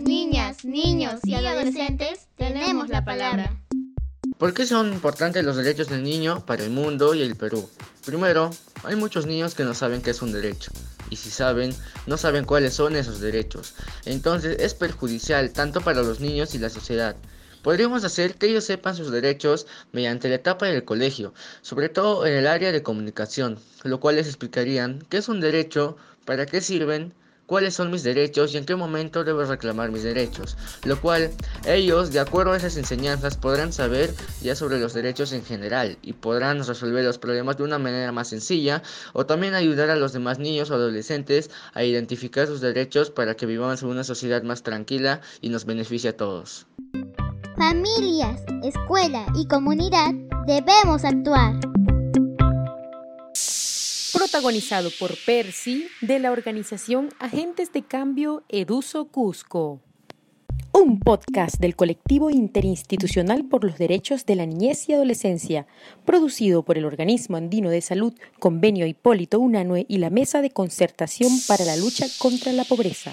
niñas, niños y adolescentes tenemos la palabra. ¿Por qué son importantes los derechos del niño para el mundo y el Perú? Primero, hay muchos niños que no saben qué es un derecho. Y si saben, no saben cuáles son esos derechos. Entonces es perjudicial tanto para los niños y la sociedad. Podríamos hacer que ellos sepan sus derechos mediante la etapa del colegio, sobre todo en el área de comunicación, lo cual les explicarían qué es un derecho, para qué sirven, cuáles son mis derechos y en qué momento debo reclamar mis derechos, lo cual ellos, de acuerdo a esas enseñanzas, podrán saber ya sobre los derechos en general y podrán resolver los problemas de una manera más sencilla o también ayudar a los demás niños o adolescentes a identificar sus derechos para que vivamos en una sociedad más tranquila y nos beneficie a todos. Familias, escuela y comunidad debemos actuar protagonizado por Percy de la organización Agentes de Cambio Eduso Cusco. Un podcast del colectivo interinstitucional por los derechos de la niñez y adolescencia, producido por el Organismo Andino de Salud, Convenio Hipólito Unanue y la Mesa de Concertación para la Lucha contra la Pobreza.